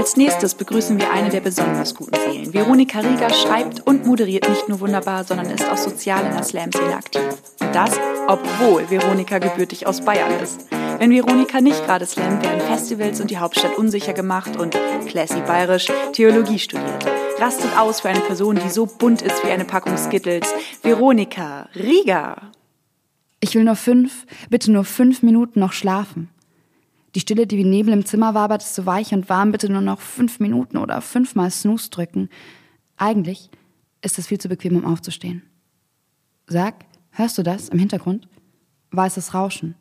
Als nächstes begrüßen wir eine der besonders guten Seelen. Veronika Rieger schreibt und moderiert nicht nur wunderbar, sondern ist auch sozial in der Slam-Szene aktiv. Und das, obwohl Veronika gebürtig aus Bayern ist. Wenn Veronika nicht gerade slammt, werden Festivals und die Hauptstadt unsicher gemacht und classy bayerisch Theologie studiert. Rastet aus für eine Person, die so bunt ist wie eine Packung Skittles. Veronika Rieger. Ich will nur fünf, bitte nur fünf Minuten noch schlafen. Die Stille, die wie Nebel im Zimmer wabert, ist so weich und warm, bitte nur noch fünf Minuten oder fünfmal Snooze drücken. Eigentlich ist es viel zu bequem, um aufzustehen. Sag, hörst du das im Hintergrund? Weißes Rauschen.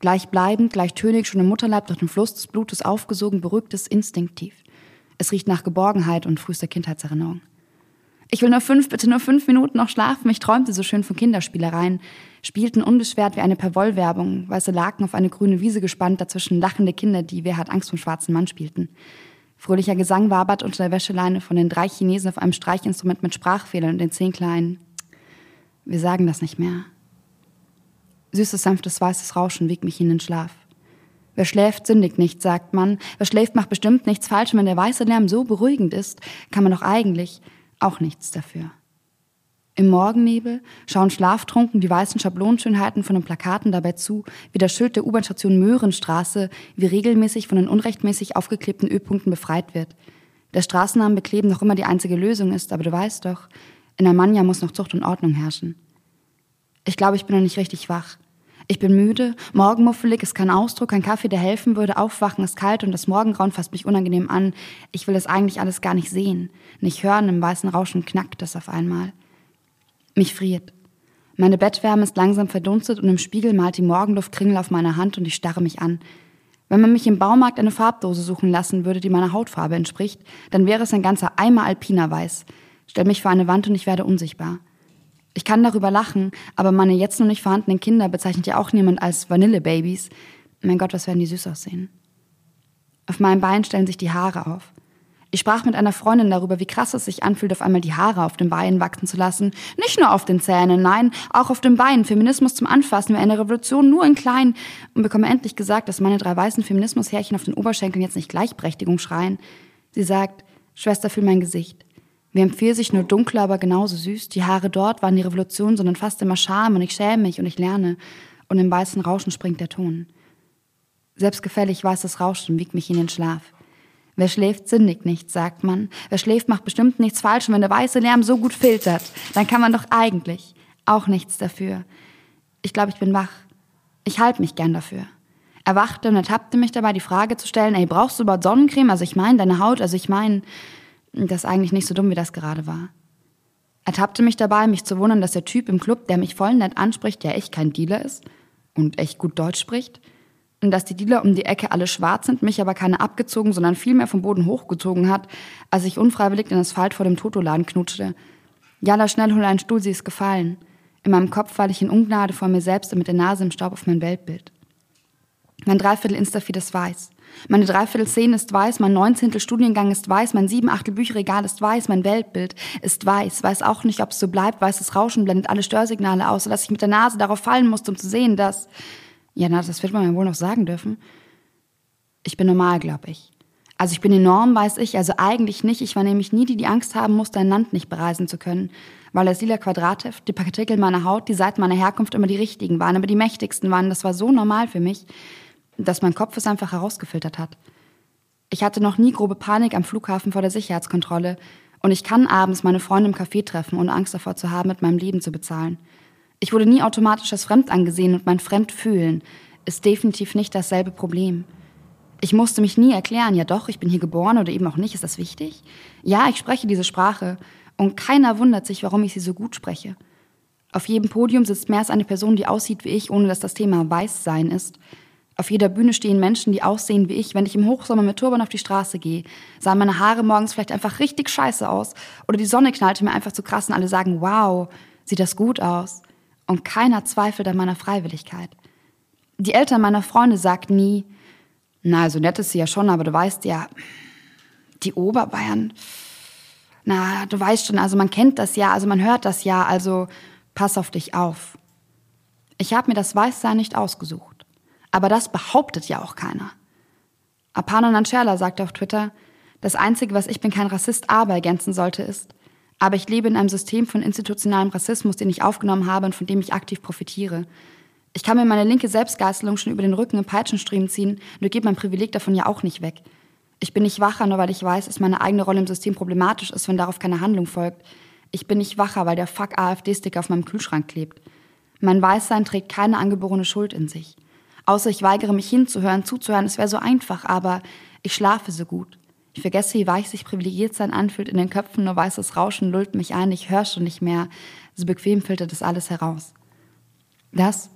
Gleichbleibend, gleichtönig, schon im Mutterleib durch den Fluss des Blutes aufgesogen, beruhigt es instinktiv. Es riecht nach Geborgenheit und frühester Kindheitserinnerung. Ich will nur fünf, bitte nur fünf Minuten noch schlafen. Ich träumte so schön von Kinderspielereien. Spielten unbeschwert wie eine Perwoll-Werbung. Weiße Laken auf eine grüne Wiese gespannt, dazwischen lachende Kinder, die Wer hat Angst vom schwarzen Mann spielten. Fröhlicher Gesang wabert unter der Wäscheleine von den drei Chinesen auf einem Streichinstrument mit Sprachfehlern und den zehn kleinen. Wir sagen das nicht mehr. Süßes, sanftes, weißes Rauschen wiegt mich in den Schlaf. Wer schläft, sündigt nicht, sagt man. Wer schläft, macht bestimmt nichts falsch. Und wenn der weiße Lärm so beruhigend ist, kann man doch eigentlich auch nichts dafür. Im Morgennebel schauen schlaftrunken die weißen Schablonschönheiten von den Plakaten dabei zu, wie das Schild der U-Bahn-Station Möhrenstraße wie regelmäßig von den unrechtmäßig aufgeklebten Ö-Punkten befreit wird. Der Straßennamen bekleben noch immer die einzige Lösung ist, aber du weißt doch, in Almanja muss noch Zucht und Ordnung herrschen. Ich glaube, ich bin noch nicht richtig wach. Ich bin müde, morgenmuffelig ist kein Ausdruck, kein Kaffee, der helfen würde, aufwachen ist kalt und das Morgengrauen fasst mich unangenehm an. Ich will das eigentlich alles gar nicht sehen, nicht hören, im weißen Rauschen knackt es auf einmal. Mich friert. Meine Bettwärme ist langsam verdunstet und im Spiegel malt die Morgenluft Kringel auf meiner Hand und ich starre mich an. Wenn man mich im Baumarkt eine Farbdose suchen lassen würde, die meiner Hautfarbe entspricht, dann wäre es ein ganzer Eimer alpiner Weiß. Stell mich vor eine Wand und ich werde unsichtbar. Ich kann darüber lachen, aber meine jetzt noch nicht vorhandenen Kinder bezeichnet ja auch niemand als Vanillebabys. Mein Gott, was werden die süß aussehen. Auf meinem Bein stellen sich die Haare auf. Ich sprach mit einer Freundin darüber, wie krass es sich anfühlt, auf einmal die Haare auf den Beinen wachsen zu lassen. Nicht nur auf den Zähnen, nein, auch auf den Beinen. Feminismus zum Anfassen wie eine Revolution nur in klein. Und bekomme endlich gesagt, dass meine drei weißen Feminismushärchen auf den Oberschenkeln jetzt nicht Gleichberechtigung schreien. Sie sagt, Schwester, fühl mein Gesicht. Wie ein Pfirsich, nur dunkler, aber genauso süß. Die Haare dort waren die Revolution, sondern fast immer Scham und ich schäme mich und ich lerne. Und im weißen Rauschen springt der Ton. Selbstgefällig weißes Rauschen wiegt mich in den Schlaf. Wer schläft, sündigt nichts, sagt man. Wer schläft, macht bestimmt nichts falsch. Und wenn der weiße Lärm so gut filtert, dann kann man doch eigentlich auch nichts dafür. Ich glaube, ich bin wach. Ich halte mich gern dafür. Er wachte und ertappte mich dabei, die Frage zu stellen, ey, brauchst du überhaupt Sonnencreme? Also ich meine, deine Haut, also ich meine, das eigentlich nicht so dumm, wie das gerade war. Er tappte mich dabei, mich zu wundern, dass der Typ im Club, der mich voll nett anspricht, ja echt kein Dealer ist und echt gut Deutsch spricht. Und dass die Dealer um die Ecke alle schwarz sind, mich aber keine abgezogen, sondern vielmehr vom Boden hochgezogen hat, als ich unfreiwillig den Asphalt vor dem Totoladen knutschte. Jalla, schnell hol einen Stuhl, sie ist gefallen. In meinem Kopf falle ich in Ungnade vor mir selbst und mit der Nase im Staub auf mein Weltbild. Mein Dreiviertel Instafeed ist weiß. Meine Dreiviertel Szene ist weiß, mein Neunzehntel Studiengang ist weiß, mein Siebenachtel Bücherregal ist weiß, mein Weltbild ist weiß. Weiß auch nicht, ob es so bleibt. Weißes Rauschen blendet alle Störsignale aus, sodass ich mit der Nase darauf fallen musste, um zu sehen, dass... Ja, na, das wird man ja wohl noch sagen dürfen. Ich bin normal, glaube ich. Also ich bin enorm, weiß ich, also eigentlich nicht. Ich war nämlich nie die, die Angst haben musste, ein Land nicht bereisen zu können. Weil das lila Quadratheft, die Partikel meiner Haut, die Seiten meiner Herkunft immer die richtigen waren, aber die mächtigsten waren. Das war so normal für mich dass mein Kopf es einfach herausgefiltert hat. Ich hatte noch nie grobe Panik am Flughafen vor der Sicherheitskontrolle und ich kann abends meine Freunde im Café treffen, ohne Angst davor zu haben, mit meinem Leben zu bezahlen. Ich wurde nie automatisch als fremd angesehen und mein Fremdfühlen ist definitiv nicht dasselbe Problem. Ich musste mich nie erklären, ja doch, ich bin hier geboren oder eben auch nicht, ist das wichtig? Ja, ich spreche diese Sprache und keiner wundert sich, warum ich sie so gut spreche. Auf jedem Podium sitzt mehr als eine Person, die aussieht wie ich, ohne dass das Thema Weißsein ist. Auf jeder Bühne stehen Menschen, die aussehen wie ich. Wenn ich im Hochsommer mit Turban auf die Straße gehe, sahen meine Haare morgens vielleicht einfach richtig scheiße aus. Oder die Sonne knallte mir einfach zu krass und alle sagen, wow, sieht das gut aus. Und keiner zweifelt an meiner Freiwilligkeit. Die Eltern meiner Freunde sagten nie, na, so nett ist sie ja schon, aber du weißt ja, die Oberbayern, na, du weißt schon, also man kennt das ja, also man hört das ja, also pass auf dich auf. Ich habe mir das Weißsein nicht ausgesucht. Aber das behauptet ja auch keiner. Apana Nancherla sagte auf Twitter, Das Einzige, was ich bin kein Rassist, aber ergänzen sollte, ist, aber ich lebe in einem System von institutionalem Rassismus, den ich aufgenommen habe und von dem ich aktiv profitiere. Ich kann mir meine linke Selbstgeißelung schon über den Rücken im Peitschenstriemen ziehen, nur geht mein Privileg davon ja auch nicht weg. Ich bin nicht wacher, nur weil ich weiß, dass meine eigene Rolle im System problematisch ist, wenn darauf keine Handlung folgt. Ich bin nicht wacher, weil der Fuck AfD-Sticker auf meinem Kühlschrank klebt. Mein Weißsein trägt keine angeborene Schuld in sich. Außer ich weigere mich hinzuhören, zuzuhören, es wäre so einfach, aber ich schlafe so gut. Ich vergesse, wie weich sich privilegiert sein anfühlt in den Köpfen, nur weißes Rauschen lullt mich ein, ich höre schon nicht mehr. So bequem filtert das alles heraus. Das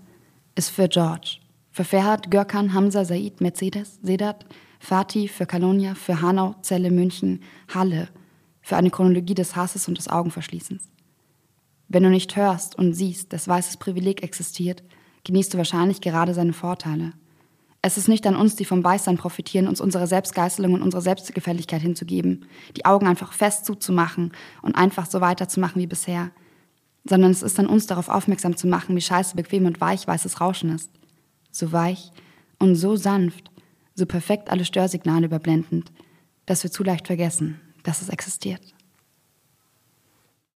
ist für George. Für Ferhat, Görkan, Hamza, Said, Mercedes, Sedat, Fatih, für Kalonia, für Hanau, Celle, München, Halle. Für eine Chronologie des Hasses und des Augenverschließens. Wenn du nicht hörst und siehst, dass weißes Privileg existiert, genießt du wahrscheinlich gerade seine Vorteile. Es ist nicht an uns, die vom Weißsein profitieren, uns unsere Selbstgeißelung und unsere Selbstgefälligkeit hinzugeben, die Augen einfach fest zuzumachen und einfach so weiterzumachen wie bisher, sondern es ist an uns, darauf aufmerksam zu machen, wie scheiße bequem und weich weißes Rauschen ist. So weich und so sanft, so perfekt alle Störsignale überblendend, dass wir zu leicht vergessen, dass es existiert.